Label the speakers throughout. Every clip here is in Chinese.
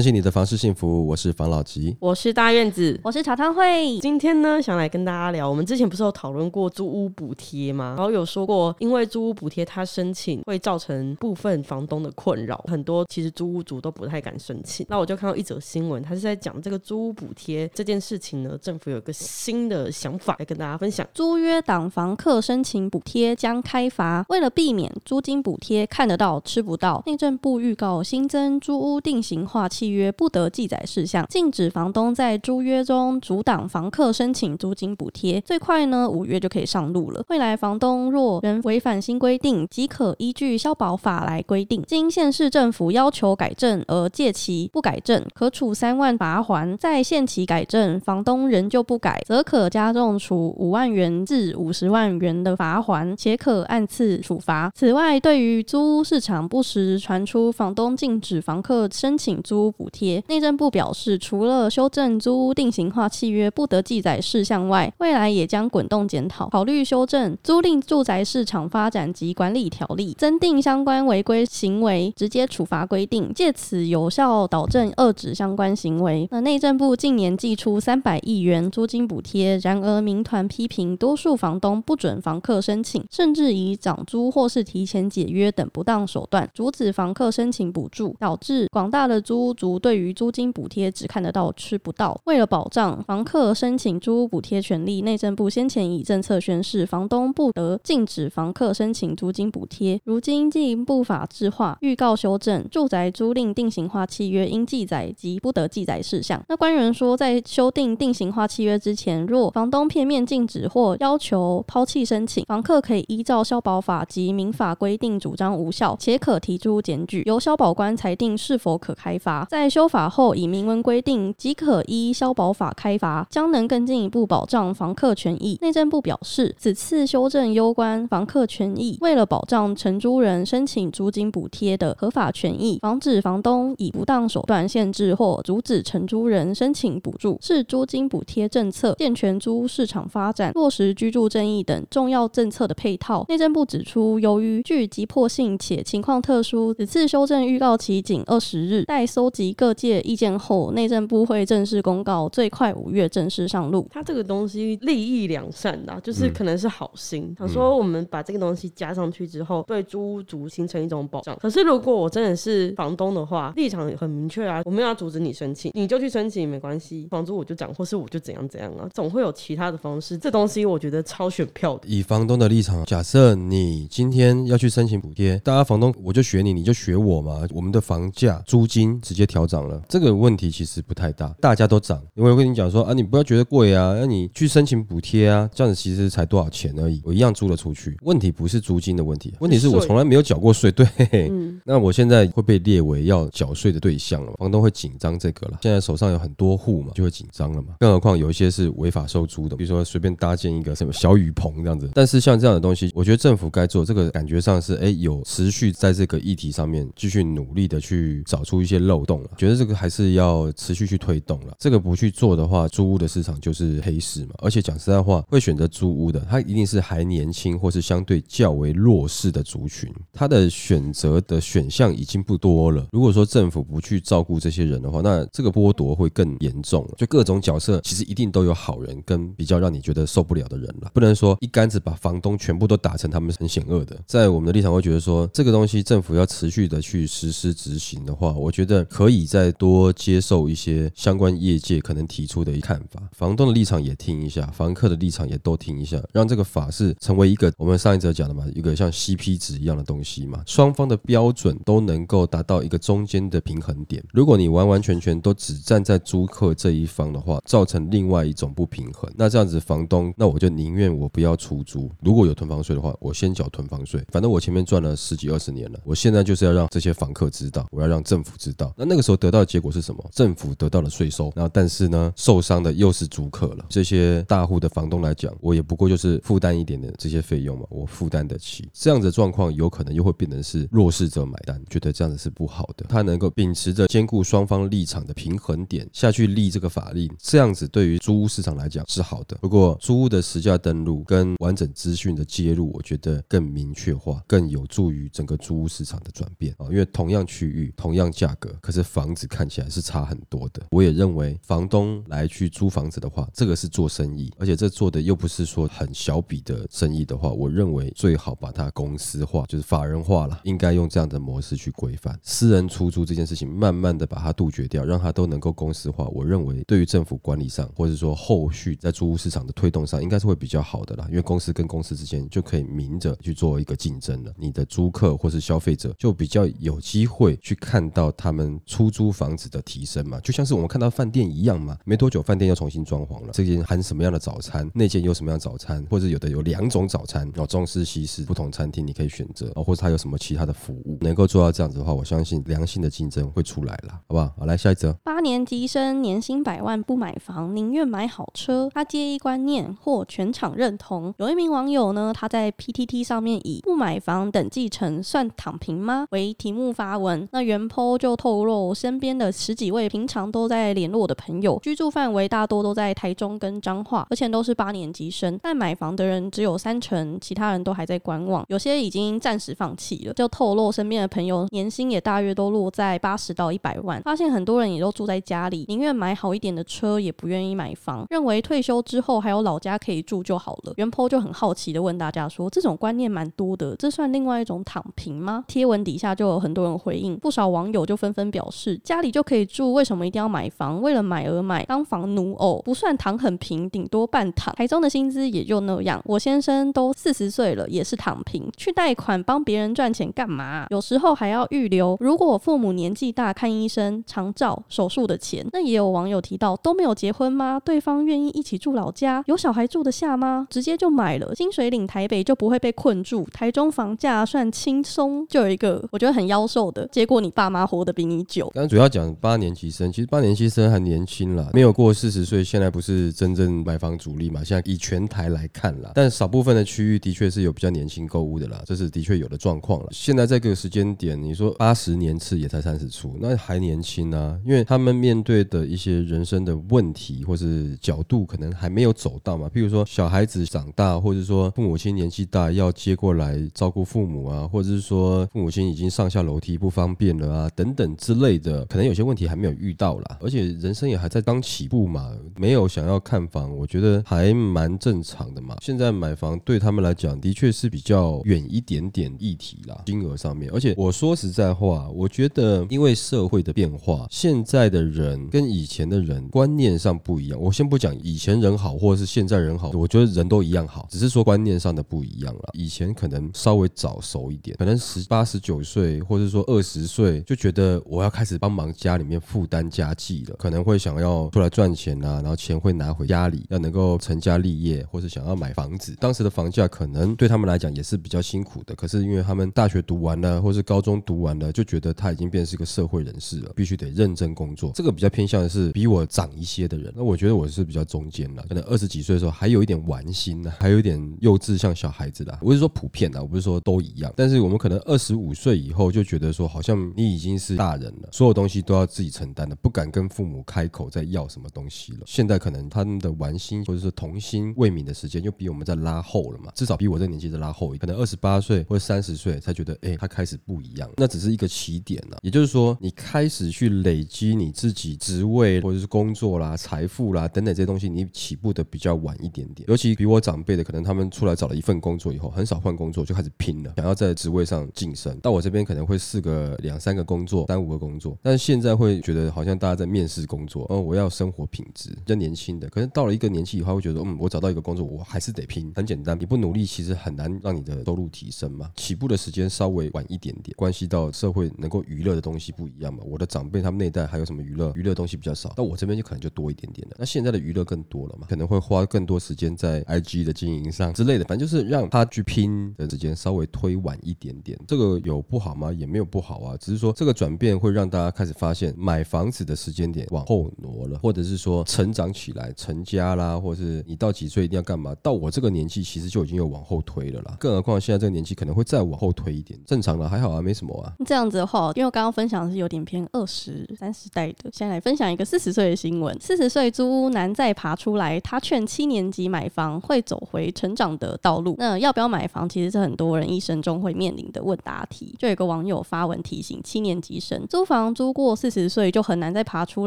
Speaker 1: 关心你的房事幸福，我是房老吉。
Speaker 2: 我是大院子。
Speaker 3: 我是茶汤会，
Speaker 2: 今天呢，想来跟大家聊，我们之前不是有讨论过租屋补贴吗？然后有说过，因为租屋补贴它申请会造成部分房东的困扰，很多其实租屋主都不太敢申请。那我就看到一则新闻，它是在讲这个租屋补贴这件事情呢，政府有一个新的想法来跟大家分享。
Speaker 3: 租约党房客申请补贴将开罚，为了避免租金补贴看得到吃不到，内政部预告新增租屋定型化契约不得记载事项，禁止房东在租约中阻挡房客申请租金补贴。最快呢，五月就可以上路了。未来房东若仍违反新规定，即可依据消保法来规定，经县市政府要求改正而借期不改正，可处三万罚还；在限期改正，房东仍旧不改，则可加重处五万元至五十万元的罚还，且可按次处罚。此外，对于租屋市场不时传出房东禁止房客申请租补贴，内政部表示，除了修正租屋定型化契约不得记载事项外，未来也将滚动检讨，考虑修正租赁住宅市场发展及管理条例，增订相关违规行为直接处罚规定，借此有效导正遏止相关行为。那内政部近年寄出三百亿元租金补贴，然而民团批评多数房东不准房客申请，甚至以涨租或是提前解约等不当手段阻止房客申请补助，导致广大的租屋族对于租金补贴只看得到吃不到。为了保障房客申请租屋补贴权利，内政部先前以政策宣示，房东不得禁止房客申请租金补贴。如今进一步法制化，预告修正住宅租赁定型化契约应记载及不得记载事项。那官员说，在修订定型化契约之前，若房东片面禁止或要求抛弃申请，房客可以依照消保法及民法规定主张无效，且可提出检举，由消保官裁定是否可开发。在修法后，以明文规定即可依消保法开罚，将能更进一步保障房客权益。内政部表示，此次修正攸关房客权益，为了保障承租人申请租金补贴的合法权益，防止房东以不当手段限制或阻止承租人申请补助，是租金补贴政策健全租市场发展、落实居住正义等重要政策的配套。内政部指出，由于具急迫性且情况特殊，此次修正预告期仅二十日，待搜集各界意见后，内政部会正式公告，最快五月正式上路。
Speaker 2: 它这个东西利益两善的，就是可能是好心，想说我们把这个东西加上去之后，对租屋族形成一种保障。可是如果我真的是房东的话，立场很明确啊，我没有要阻止你申请，你就去申请没关系，房租我就涨，或是我就怎样怎样啊，总会有其他的方式。这东西我觉得超选票的。
Speaker 1: 以房东的立场，假设你今天要去申请补贴，大家房东我就学你，你就学我嘛。我们的房价、租金直接调涨了，这个问题其实不太大，大家都涨。因为我跟你讲说啊，你不要觉得贵啊，那你去申请补贴啊，这样子其实才多少钱而已，我一样租了出去。问题不是租金的问题，问题是我从来没有缴过税，对，那我现在会被列为要缴税的对象了，房东会紧张这个了。现在手上有很多户嘛，就会紧张了嘛。更何况有一些是违法收租的，比如说随便搭建一个什么小雨棚这样子。但是像这样的东西，我觉得政府该做这个，感觉上是哎有持续在这个议题上面继续努力的去找出一些漏洞觉得这个还是要持续去推动了。这个不去做的话，租屋的市场就是黑市嘛。而且讲实在话，会选择租屋的，他一定是还年轻或是相对较为弱势的族群，他的选择的选项已经不多了。如果说政府不去照顾这些人的话，那这个剥夺会更严重。就各种角色其实一定都有好人跟比较让你觉得受不了的人了，不能说一竿子把房东全部都打成他们很险恶的。在我们的立场会觉得说，这个东西政府要持续的去实施执行的话，我觉得可可以再多接受一些相关业界可能提出的一看法，房东的立场也听一下，房客的立场也都听一下，让这个法是成为一个我们上一则讲的嘛，一个像 CP 值一样的东西嘛，双方的标准都能够达到一个中间的平衡点。如果你完完全全都只站在租客这一方的话，造成另外一种不平衡，那这样子房东，那我就宁愿我不要出租。如果有囤房税的话，我先缴囤房税，反正我前面赚了十几二十年了，我现在就是要让这些房客知道，我要让政府知道。那那个时候得到的结果是什么？政府得到了税收，然后但是呢，受伤的又是租客了。这些大户的房东来讲，我也不过就是负担一点的这些费用嘛，我负担得起。这样子的状况有可能又会变成是弱势者买单，觉得这样子是不好的。他能够秉持着兼顾双方立场的平衡点下去立这个法令，这样子对于租屋市场来讲是好的。不过租屋的实价登录跟完整资讯的揭露，我觉得更明确化，更有助于整个租屋市场的转变啊。因为同样区域、同样价格，可是房子看起来是差很多的。我也认为房东来去租房子的话，这个是做生意，而且这做的又不是说很小笔的生意的话，我认为最好把它公司化，就是法人化了，应该用这样的模式去规范私人出租这件事情，慢慢的把它杜绝掉，让它都能够公司化。我认为对于政府管理上，或者说后续在租屋市场的推动上，应该是会比较好的啦，因为公司跟公司之间就可以明着去做一个竞争了，你的租客或是消费者就比较有机会去看到他们出租房子的提升嘛，就像是我们看到饭店一样嘛，没多久饭店又重新装潢了，这间含什么样的早餐，那间有什么样的早餐，或者有的有两种早餐哦，中式西式不同餐厅你可以选择哦，或者它有什么其他的服务，能够做到这样子的话，我相信良性的竞争会出来了，好不好？好，来下一则，
Speaker 3: 八年级生年薪百万不买房，宁愿买好车。他介意观念或全场认同。有一名网友呢，他在 PTT 上面以“不买房等继承算躺平吗”为题目发文。那原 po 就透露，我身边的十几位平常都在联络的朋友，居住范围大多都在台中跟彰化，而且都是八年级生。但买房的人只有三成，其他人都还在观望，有些已经暂时放弃了。就透露身边的朋友年薪也大约都落在八十到一百万，发现很多人也都住在家里，宁愿买好一点的车，也不愿意买房，认为退休之后还有老家可以住就好了。原 po 就很好奇的问大家说，这种观念蛮多的，这算另外一种躺平吗？贴文底下就有很多人回应，不少网友就纷纷表是，家里就可以住，为什么一定要买房？为了买而买，当房奴哦，不算躺很平，顶多半躺。台中的薪资也就那样，我先生都四十岁了，也是躺平，去贷款帮别人赚钱干嘛？有时候还要预留，如果我父母年纪大，看医生、长照、手术的钱，那也有网友提到，都没有结婚吗？对方愿意一起住老家，有小孩住得下吗？直接就买了，薪水领台北就不会被困住，台中房价算轻松。就有一个我觉得很妖兽的结果，你爸妈活得比你久。
Speaker 1: 刚刚主要讲八年级生，其实八年级生还年轻啦，没有过四十岁，现在不是真正买房主力嘛？现在以全台来看啦，但少部分的区域的确是有比较年轻购物的啦，这是的确有的状况了。现在这个时间点，你说八十年次也才三十出，那还年轻啊，因为他们面对的一些人生的问题或是角度，可能还没有走到嘛。譬如说小孩子长大，或者说父母亲年纪大要接过来照顾父母啊，或者是说父母亲已经上下楼梯不方便了啊，等等之类的，可能有些问题还没有遇到啦。而且人生也还在刚起步嘛，没有想要看房，我觉得还蛮正常的嘛。现在买房对他们来讲，的确是比较远一点点议题啦，金额上面。而且我说实在话，我觉得因为社会的变化，现在的人跟以前的人观念上不一样。我先不讲以前人好，或者是现在人好，我觉得人都一样好，只是说观念上的不一样了。以前可能稍微早熟一点，可能十八十九岁，或者说二十岁，就觉得我要开始帮忙家里面负担家计了，可能会想要出来赚钱啊，然后钱会拿回家里，要能够成家立业，或是想要买房子。当时的房价可能对他们来讲也是比较辛苦的，可是因为他们大学读完了，或是高中读完了，就觉得他已经变成是个社会人士了，必须得认真工作。这个比较偏向的是比我长一些的人，那我觉得我是比较中间了，可能二十几岁的时候还有一点玩心呢，还有一点幼稚，像小孩子的。我是说普遍的，我不是说都一样。但是我们可能二十五岁以后就觉得说，好像你已经是大人了，所有东西都要自己承担的，不敢跟父母开口再要什么东西了。现在可能他们的玩心或者是童心未泯的时间，就比我们在拉后了嘛，至少比我这年纪在拉后。可能二十八岁或者三十岁才觉得，哎，他开始不一样。那只是一个起点了，也就是说，你开始去累积你自己职位或者是工作啦、财富啦等等这些东西，你起步的比较晚一点点。尤其比我长辈的，可能他们出来找了一份工作以后，很少换工作就开始拼了，想要在职位上晋升。到我这边可能会试个两三个工作，三五个工作，但是现在会觉得好像大家在面试工作，哦，我要生活品质。比较年轻的，可能到了一个年纪以后，会觉得，嗯，我找到一个工作，我还是得拼。很简单，你不努力，其实很难让你的收入提升嘛。起步的时间稍微晚一点点，关系到社会能够娱乐的东西不一样嘛。我的长辈他们那代还有什么娱乐？娱乐东西比较少，那我这边就可能就多一点点了。那现在的娱乐更多了嘛，可能会花更多时间在 IG 的经营上之类的，反正就是让他去拼的时间稍微推晚一点点。这个有不好吗？也没有不好啊，只是说这个转变会让。让大家开始发现买房子的时间点往后挪了，或者是说成长起来、成家啦，或者是你到几岁一定要干嘛？到我这个年纪，其实就已经有往后推了啦。更何况现在这个年纪可能会再往后推一点，正常了还好啊，没什么啊。
Speaker 3: 这样子的话，因为我刚刚分享的是有点偏二十三十代的，现在来分享一个四十岁的新闻：四十岁租屋难再爬出来，他劝七年级买房会走回成长的道路。那要不要买房，其实是很多人一生中会面临的问答题。就有个网友发文提醒七年级生，租房租过四十岁就很难再爬出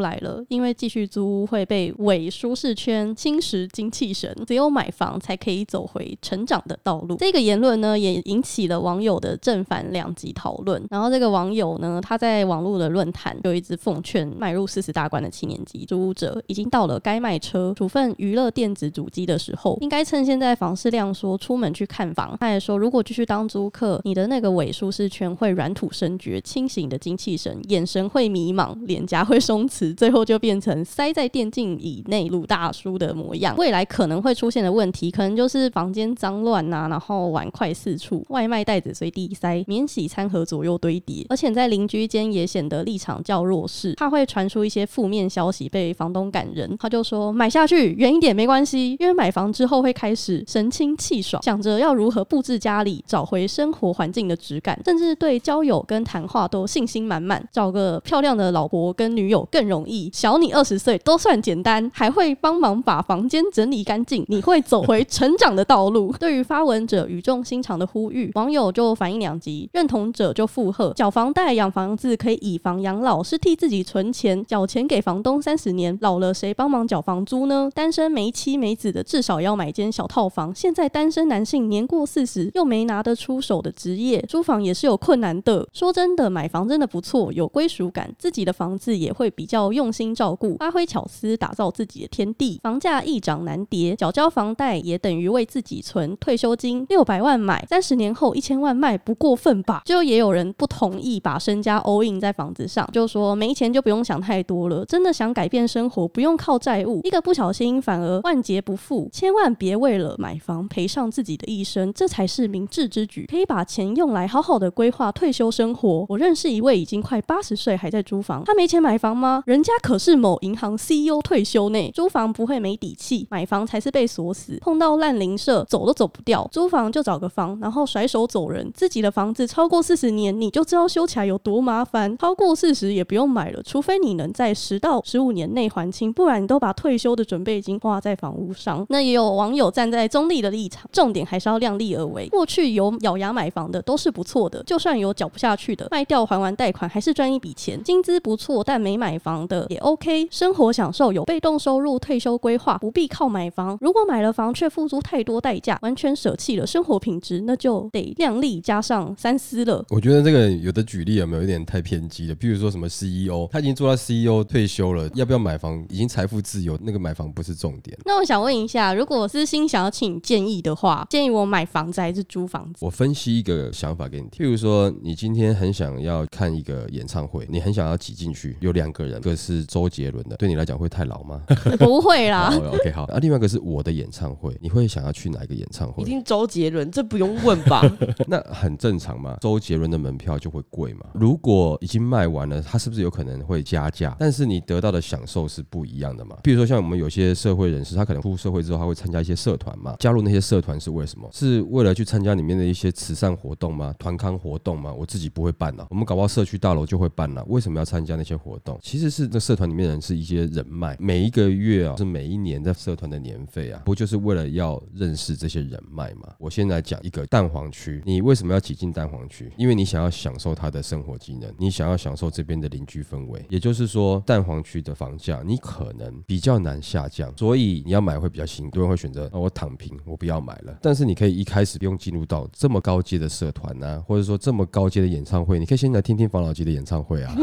Speaker 3: 来了，因为继续租屋会被伪舒适圈侵蚀精气神，只有买房才可以走回成长的道路。这个言论呢，也引起了网友的正反两极讨论。然后这个网友呢，他在网络的论坛就一直奉劝迈入四十大关的七年级租屋者，已经到了该卖车、处分娱乐电子主机的时候，应该趁现在房市量缩，出门去看房。他也说，如果继续当租客，你的那个伪舒适圈会软土生绝，清醒的精气神，眼神会迷茫，脸颊会松弛，最后就变成塞在电竞椅内鲁大叔的模样。未来可能会出现的问题，可能就是房间脏乱呐，然后碗筷四处，外卖袋子随地塞，免洗餐盒左右堆叠，而且在邻居间也显得立场较弱势，怕会传出一些负面消息被房东感人。他就说买下去远一点没关系，因为买房之后会开始神清气爽，想着要如何布置家里，找回生活环境的质感，甚至对交友跟谈话都信心满满。找个漂亮的老婆跟女友更容易，小你二十岁都算简单，还会帮忙把房间整理干净，你会走回成长的道路。对于发文者语重心长的呼吁，网友就反应两极，认同者就附和：缴房贷养房子可以以房养老，是替自己存钱，缴钱给房东三十年，老了谁帮忙缴房租呢？单身没妻没子的，至少要买间小套房。现在单身男性年过四十又没拿得出手的职业，租房也是有困难的。说真的，买房真的不错，有归属感，自己的房子也会比较用心照顾，发挥巧思，打造自己的天地。房价易涨难跌，缴交房贷也等于为自己存退休金。六百万买，三十年后一千万卖，不过分吧？就也有人不同意把身家 all in 在房子上，就说没钱就不用想太多了，真的想改变生活，不用靠债务，一个不小心反而万劫不复。千万别为了买房赔上自己的一生，这才是明智之举。可以把钱用来好好的规划退休生活。我认识一位已经快八十岁还在租房，他没钱买房吗？人家可是某银行 CEO 退休呢，租房不会没底气，买房才是被锁死，碰到烂邻舍走都走不掉。租房就找个房，然后甩手走人。自己的房子超过四十年，你就知道修起来有多麻烦。超过四十也不用买了，除非你能在十到十五年内还清，不然你都把退休的准备金花在房屋上。那也有网友站在中立的立场，重点还是要量力而为。过去有咬牙买房的都是不错的，就算有缴不下去的，卖掉还完贷款还是赚一笔钱。薪资不错但没买房的也 OK，生活享受有被动收入，退休规划不必靠买房。如果买了房却付出太多代价，完全舍弃了生活品质，那就得量力加上三思了。
Speaker 1: 我觉得这个有的举例有没有有点太偏激了？比如说什么 CEO，他已经做到 CEO 退休了，要不要买房？已经财富自由，那个买房不是重点。
Speaker 3: 那我想问一下，如果私心想要请建议的话，建议我买房子还是租房子？
Speaker 1: 我分析一个想法给你听，譬如说，你今天很想要看一个演唱会，你很想要挤进去，有两个人，一个是周杰伦的，对你来讲会太老吗？
Speaker 3: 不会啦。
Speaker 1: 哦 OK 好，啊，另外一个是我的演唱会，你会想要去哪一个演唱会
Speaker 2: 一？定周杰伦，这不用问吧？
Speaker 1: 那很正常嘛，周杰伦的门票就会贵嘛。如果已经卖完了，他是不是有可能会加价？但是你得到的享受是不一样的嘛。比如说像我们有些社会人士，他可能出社会之后，他会参加一些社团嘛。加入那些社团是为什么？是为了去参加里面的一些慈善活动吗？团康活动吗？我自己不会办呐、我们搞不好社区大楼就会办了、为什么要参加那些活动？其实是那社团里面的人是一些人脉，每一个月啊，是每一年在社团的年费啊，不就是为了要认识这些人脉嘛？我现在讲一个蛋黄区，你为什么要挤进蛋黄区？因为你想要享受他的生活机能，你想要享受这边的邻居氛围。也就是说，蛋黄区的房价你可能比较难下降，所以你要买会比较辛苦。多人会选择、哦、我躺平，我不要买了。但是你可以一开始不用进入到这么高阶的社团啊，或者说这么高阶的演唱会，你可以先来听听房老吉的演唱会啊。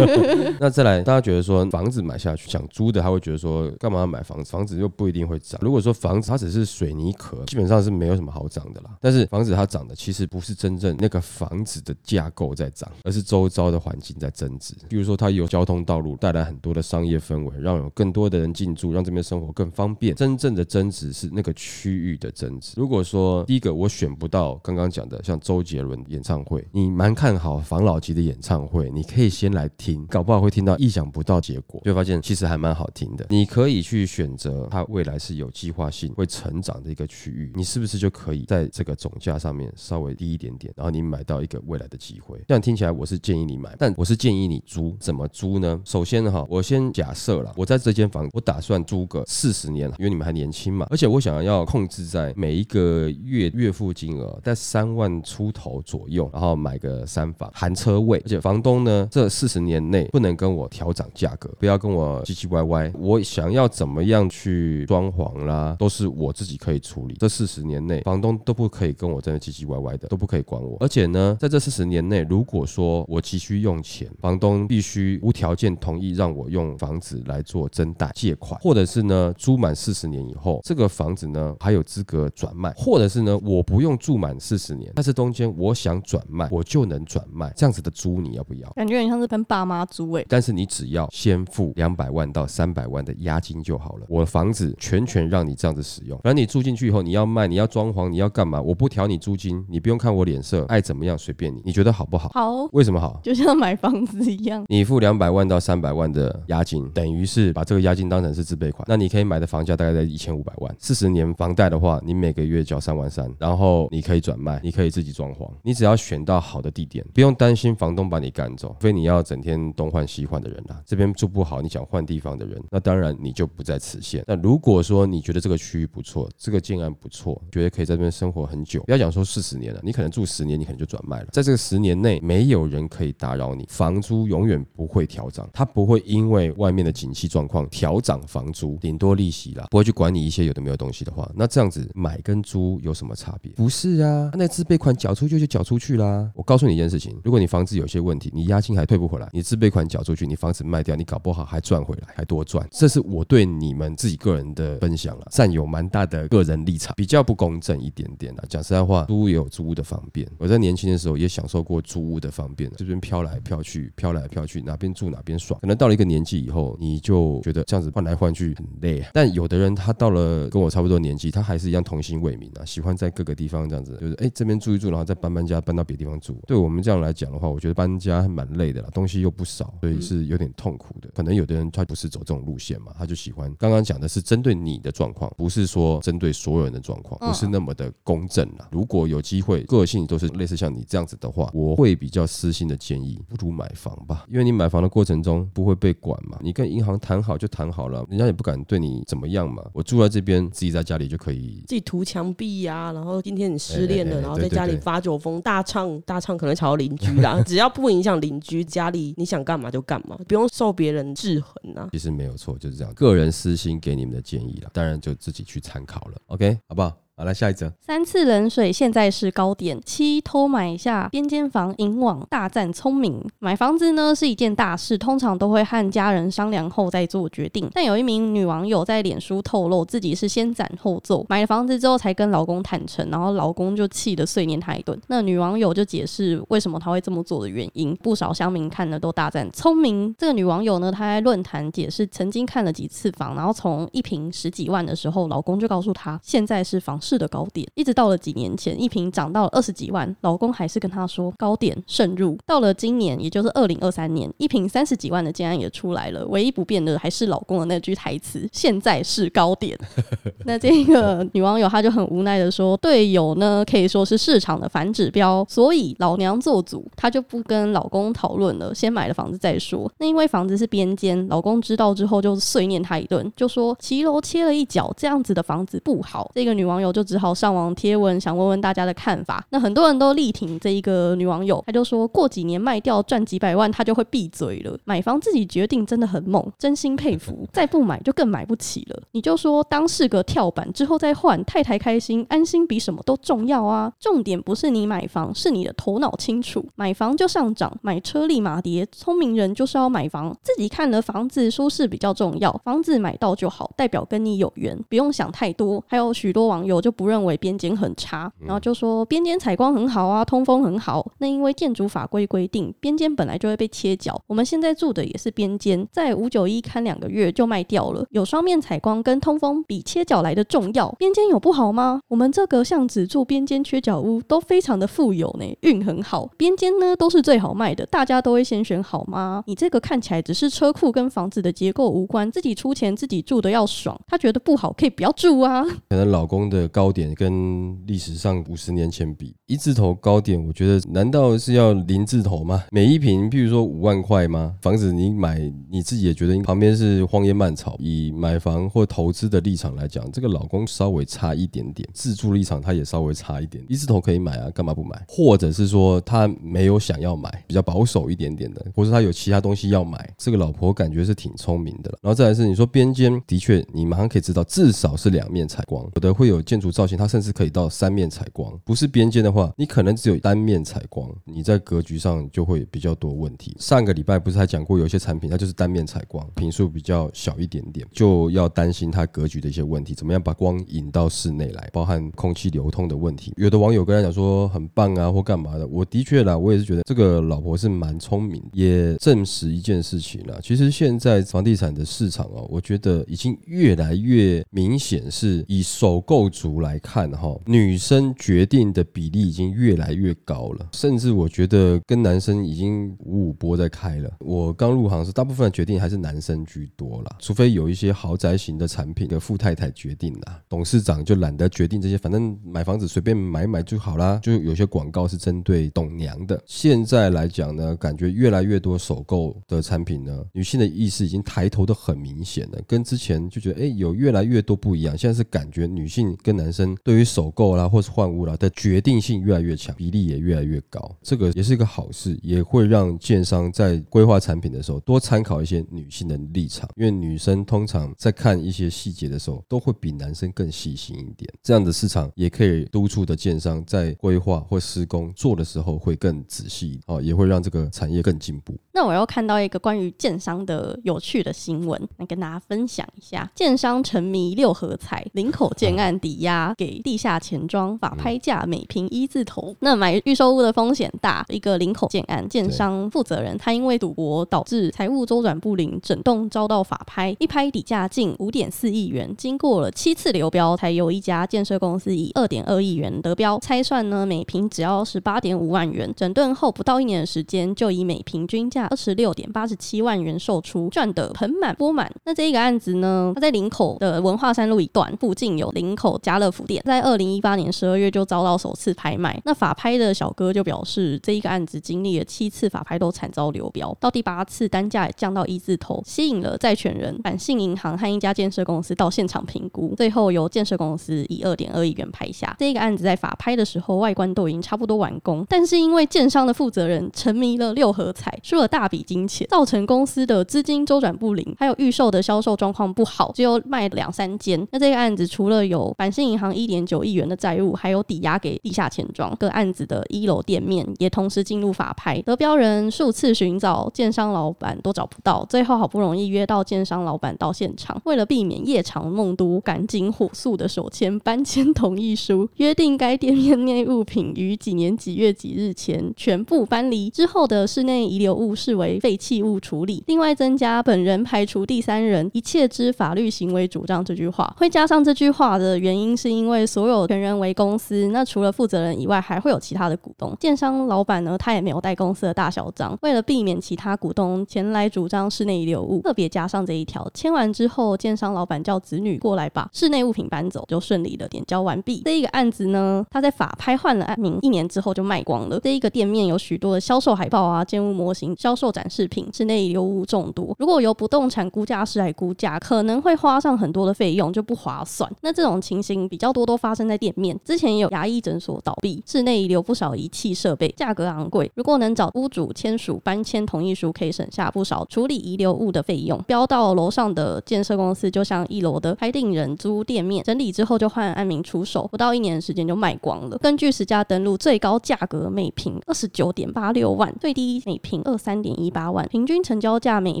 Speaker 1: 那再来，大家觉得说房子买下去，想租的他会觉得说，干嘛要买房子？房子又不一定会涨。如果说房子它只是水泥壳，基本上是没有什么好涨的啦。但是房子它涨的其实不是真正那个房子的架构在涨，而是周遭的环境在增值。比如说它有交通道路带来很多的商业氛围，让有更多的人进驻，让这边生活更方便。真正的增值是那个区域的增值。如果说第一个我选不到刚刚讲的像周杰伦演唱会，你蛮看好房老吉的演唱会，你可以先来听，搞不好会听到意想不到结果，就发现其实还蛮好听的。你可以去选择它未来是有计划性会成长的一个区域，你是不是就可以在这个总价上面稍微低一点点，然后你买到一个未来的机会？这样听起来我是建议你买，但我是建议你租。怎么租呢？首先哈，我先假设了，我在这间房，我打算租个四十年，因为你们还年轻嘛，而且我想要控制在每一个月月付金额在三万出头左右，然后买个三房含车位，而且房东呢，这四十年内不能跟我调涨价格，不要跟我唧唧歪歪。我想要怎么样去装潢啦，都是我自己可以处理。这四十年内，房东都不可以跟我真的唧唧歪歪的，都不可以管我。而且呢，在这四十年内，如果说我急需用钱，房东必须无条件同意让我用房子来做增贷借款，或者是呢，租满四十年以后，这个房子呢还有资格转卖，或者是呢，我不用住满四十年，但是中间我想转卖，我就能转卖。这样子的租你要不要？
Speaker 3: 感觉很像是跟爸妈租诶。
Speaker 1: 但是你只要先付两百万到三百万的押金就好了，我房子全权让你这样子使用。反正你住进去以后，你要卖，你要装潢，你要干嘛？我不调你租金，你不用看我脸色，爱怎么样随便你。你觉得好不好？
Speaker 3: 好，
Speaker 1: 为什么好？
Speaker 3: 就像买房子一样，
Speaker 1: 你付两百万到三百万的押金，等于是把这个押金当成是自备款。那你可以买的房价大概在一千五百万，四十年房贷的话，你每个月交三万三，然后你可以转卖，你可以自己装潢，你只要选到好的地点，不用担心房东把你赶走，非你要整天东换西换的人啦。这边住不好，你想换地方的人，那当然你就不在此限。那如果说你觉得这个区域不错，这个建案不错，觉得可以在这边生活很久，不要讲说四十年了，你可能住十年，你可能就转卖了。在这个十年内，没有人可以打扰你，房租永远不会调涨，它不会因为外面的景气状况调涨房租，顶多利息啦，不会去管你一些有的没有东西的话，那这样子买跟租有什么差别？不是啊，那自备款缴出去就缴出去啦。我告诉你一件事情，如果你房子有些问题，你押金还退不回来，你自备款缴出去，你房子卖掉，你搞不好还赚回来，还多赚。这是我对你们自己个人的分享了，占有蛮大的个人立场，比较不公正一点点啦。讲实在话，租屋也有租屋的方便，我在年轻的时候也享受过租屋的方便，这边飘来飘去，飘来飘去，哪边住哪边爽。可能到了一个年纪以后，你就觉得这样子换来换去很累。但有的人他到了跟我差不多年纪，他还是一样童心未泯啊，喜欢在各个地方这样子，就是哎这边住一住，然后再搬搬家，搬到别地方住。对我们这样来讲的话，我觉得搬家蛮累的啦，东西又不少，所以是有点痛苦的。可能有的人他不是走这种路线嘛，他就喜欢刚刚讲的是针对你的状况，不是说针对所有人的状况，不是那么的公正啦。如果有机会，个性都是类似像你这样子的话，我会比较私心的建议，不如买房吧，因为你买房的过程中不会被管嘛，你跟银行谈好就谈好了，人家也不敢对你怎么样嘛。我住在这边，自己在家里就可以
Speaker 2: 自己涂墙壁呀、然后今天你失恋了，然后在家里发酒疯，大唱大唱可能吵到邻居啦，只要不影响邻邻居，家里你想干嘛就干嘛，不用受别人制衡啊。
Speaker 1: 其实没有错，就是这样。个人私心给你们的建议了，当然就自己去参考了。OK，好不好？好，来下一则。
Speaker 3: 三次冷水现在是高点，七偷买下边间房引网，大战聪明。买房子呢是一件大事，通常都会和家人商量后再做决定。但有一名女网友在脸书透露，自己是先斩后奏，买了房子之后才跟老公坦诚，然后老公就气得碎念她一顿。那女网友就解释为什么她会这么做的原因，不少乡民看了都大赞聪明。这个女网友呢，她在论坛解释，曾经看了几次房，然后从一平十几万的时候，老公就告诉她，现在是房市的高点，一直到了几年前，一瓶涨到了二十几万，老公还是跟她说高点慎入。到了今年，也就是二零二三年，一瓶三十几万的竟然也出来了，唯一不变的还是老公的那句台词：现在是高点。那这个女网友她就很无奈的说，队友呢可以说是市场的反指标，所以老娘做主，她就不跟老公讨论了，先买了房子再说。那因为房子是边间，老公知道之后就碎念她一顿，就说骑楼切了一脚，这样子的房子不好。这个女网友就只好上网贴文，想问问大家的看法。那很多人都力挺这一个女网友，她就说过几年卖掉赚几百万，她就会闭嘴了。买房自己决定真的很猛，真心佩服。再不买就更买不起了。你就说当是个跳板之后再换，太太开心，安心比什么都重要啊。重点不是你买房，是你的头脑清楚。买房就上涨，买车立马跌。聪明人就是要买房，自己看了房子舒适比较重要，房子买到就好，代表跟你有缘，不用想太多。还有许多网友友就不认为边间很差，然后就说边间采光很好啊，通风很好。那因为建筑法规规定，边间本来就会被切角。我们现在住的也是边间，在五九一看两个月就卖掉了。有双面采光跟通风比切角来的重要。边间有不好吗？我们这个巷子住边间缺角屋都非常的富有呢，运很好。边间呢都是最好卖的，大家都会先选好吗？你这个看起来只是车库跟房子的结构无关，自己出钱自己住的要爽。他觉得不好可以不要住啊。
Speaker 1: 可能老公的高点跟历史上五十年前比，一字头高点，我觉得难道是要零字头吗？每一平，譬如说五万块吗？房子你买你自己也觉得旁边是荒烟蔓草，以买房或投资的立场来讲，这个老公稍微差一点点，自住立场他也稍微差一点。一字头可以买啊，干嘛不买？或者是说他没有想要买，比较保守一点点的，或者他有其他东西要买，这个老婆感觉是挺聪明的了。然后再来是你说边间，的确你马上可以知道，至少是两面采光，有的会有建筑造型，它甚至可以到三面采光。不是边间的话，你可能只有单面采光，你在格局上就会比较多问题。上个礼拜不是还讲过，有些产品它就是单面采光，频数比较小一点点，就要担心它格局的一些问题，怎么样把光引到室内来，包含空气流通的问题。有的网友跟他讲说很棒啊，或干嘛的，我的确啦，我也是觉得这个老婆是蛮聪明，也证实一件事情了。其实现在房地产的市场哦，我觉得已经越来越明显是以首购族来看哈，女生决定的比例已经越来越高了，甚至我觉得跟男生已经五五波在开了。我刚入行时，大部分的决定还是男生居多啦，除非有一些豪宅型的产品的富太太决定啦，董事长就懒得决定这些，反正买房子随便买买就好啦。就有些广告是针对董娘的。现在来讲呢，感觉越来越多首购的产品呢，女性的意识已经抬头的很明显了，跟之前就觉得哎有越来越多不一样。现在是感觉女性跟男生对于首购啦或是换屋啦的决定性越来越强，比例也越来越高。这个也是一个好事，也会让建商在规划产品的时候多参考一些女性的立场，因为女生通常在看一些细节的时候，都会比男生更细心一点。这样的市场也可以督促的建商在规划或施工做的时候会更仔细，哦，也会让这个产业更进步。
Speaker 3: 那我又看到一个关于建商的有趣的新闻，来跟大家分享一下。建商沉迷六合彩，林口建案抵押给地下钱庄，法拍价每平一字头。那买预售屋的风险大，一个林口建案建商负责人，他因为赌博导致财务周转不灵，整栋遭到法拍，一拍底价近五点四亿元，经过了七次流标，才由一家建设公司以二点二亿元得标。拆算呢，每平只要十八点五万元，整顿后不到一年的时间，就以每平均价二十六点八十七万元售出，赚得盆满钵满。那这一个案子呢，它在林口的文化山路一段附近有林口家乐福店，在二零一八年十二月就遭到首次拍卖。那法拍的小哥就表示，这一个案子经历了七次法拍都惨遭流标，到第八次单价降到一字头，吸引了债权人板信银行和一家建设公司到现场评估，最后由建设公司以二点二亿元拍下。这一个案子在法拍的时候，外观都已经差不多完工，但是因为建商的负责人沉迷了六合彩，输了大笔金钱，造成公司的资金周转不灵，还有预售的销售状况不好，只有卖两三间。那这个案子除了有板信银行一点九亿元的债务，还有抵押给地下钱庄，个案子的一楼店面也同时进入法拍，得标人数次寻找建商老板都找不到，最后好不容易约到建商老板到现场，为了避免夜长梦多，赶紧火速的手签搬迁同意书，约定该店面内物品于几年几月几日前全部搬离，之后的室内遗留物视为废弃物处理。另外增加本人排除第三人一切之法律行为主张这句话，会加上这句话的原因是因为所有权人为公司，那除了负责人以外，还会有其他的股东。建商老板呢，他也没有带公司的大小章，为了避免其他股东前来主张室内遗留物，特别加上这一条。签完之后，建商老板叫子女过来把室内物品搬走，就顺利的点交完毕。这一个案子呢，他在法拍换了案名，一年之后就卖光了。这一个店面有许多的销售海报啊、建物模型、销销售展示品，室内遗留物众多。如果由不动产估价师来估价，可能会花上很多的费用，就不划算。那这种情形比较多都发生在店面。之前有牙医诊所倒闭，室内遗留不少仪器设备，价格昂贵。如果能找屋主签署搬迁同意书，可以省下不少处理遗留物的费用。标到楼上的建设公司，就像一楼的拍定人租店面，整理之后就换安民出手，不到一年时间就卖光了。根据实价登录，最高价格每平二十九点八六万，最低每平二三点一八万，平均成交价每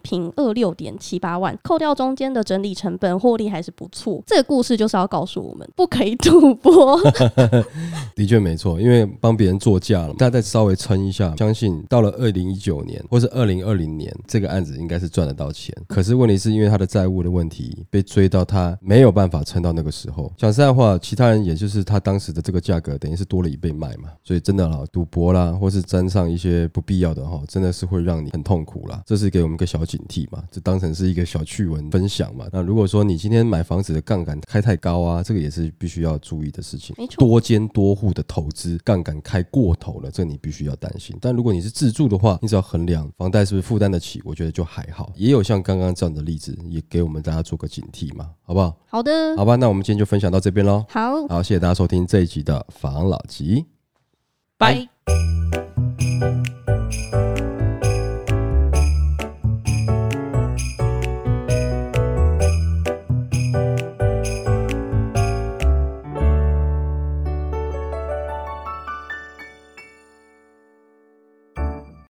Speaker 3: 平二六点七八万，扣掉中间的整理成本，获利还是不错。这个故事就是要告诉我们，不可以赌博。
Speaker 1: 的确没错，因为帮别人做价了，大家再稍微撑一下，相信到了二零一九年或是二零二零年，这个案子应该是赚得到钱。可是问题是因为他的债务的问题，被追到他没有办法撑到那个时候。讲实在话，其他人也就是他当时的这个价格，等于是多了一倍卖嘛。所以真的啦，赌博啦，或是沾上一些不必要的哈，真的是会让你很痛苦啦。这是给我们一个小警惕嘛，就当成是一个小趣闻分享嘛。那如果说你今天买房子的杠杆开太高啊，这个也是必须要注意的事情。
Speaker 3: 没错
Speaker 1: 多间多户的投资杠杆开过头了，这你必须要担心。但如果你是自住的话，你只要衡量房贷是不是负担得起，我觉得就还好。也有像刚刚这样的例子，也给我们大家做个警惕嘛，好不好？
Speaker 3: 好的，
Speaker 1: 好吧，那我们今天就分享到这边喽。
Speaker 3: 好，
Speaker 1: 好，谢谢大家收听这一集的房老吉。
Speaker 2: 拜。
Speaker 3: 拜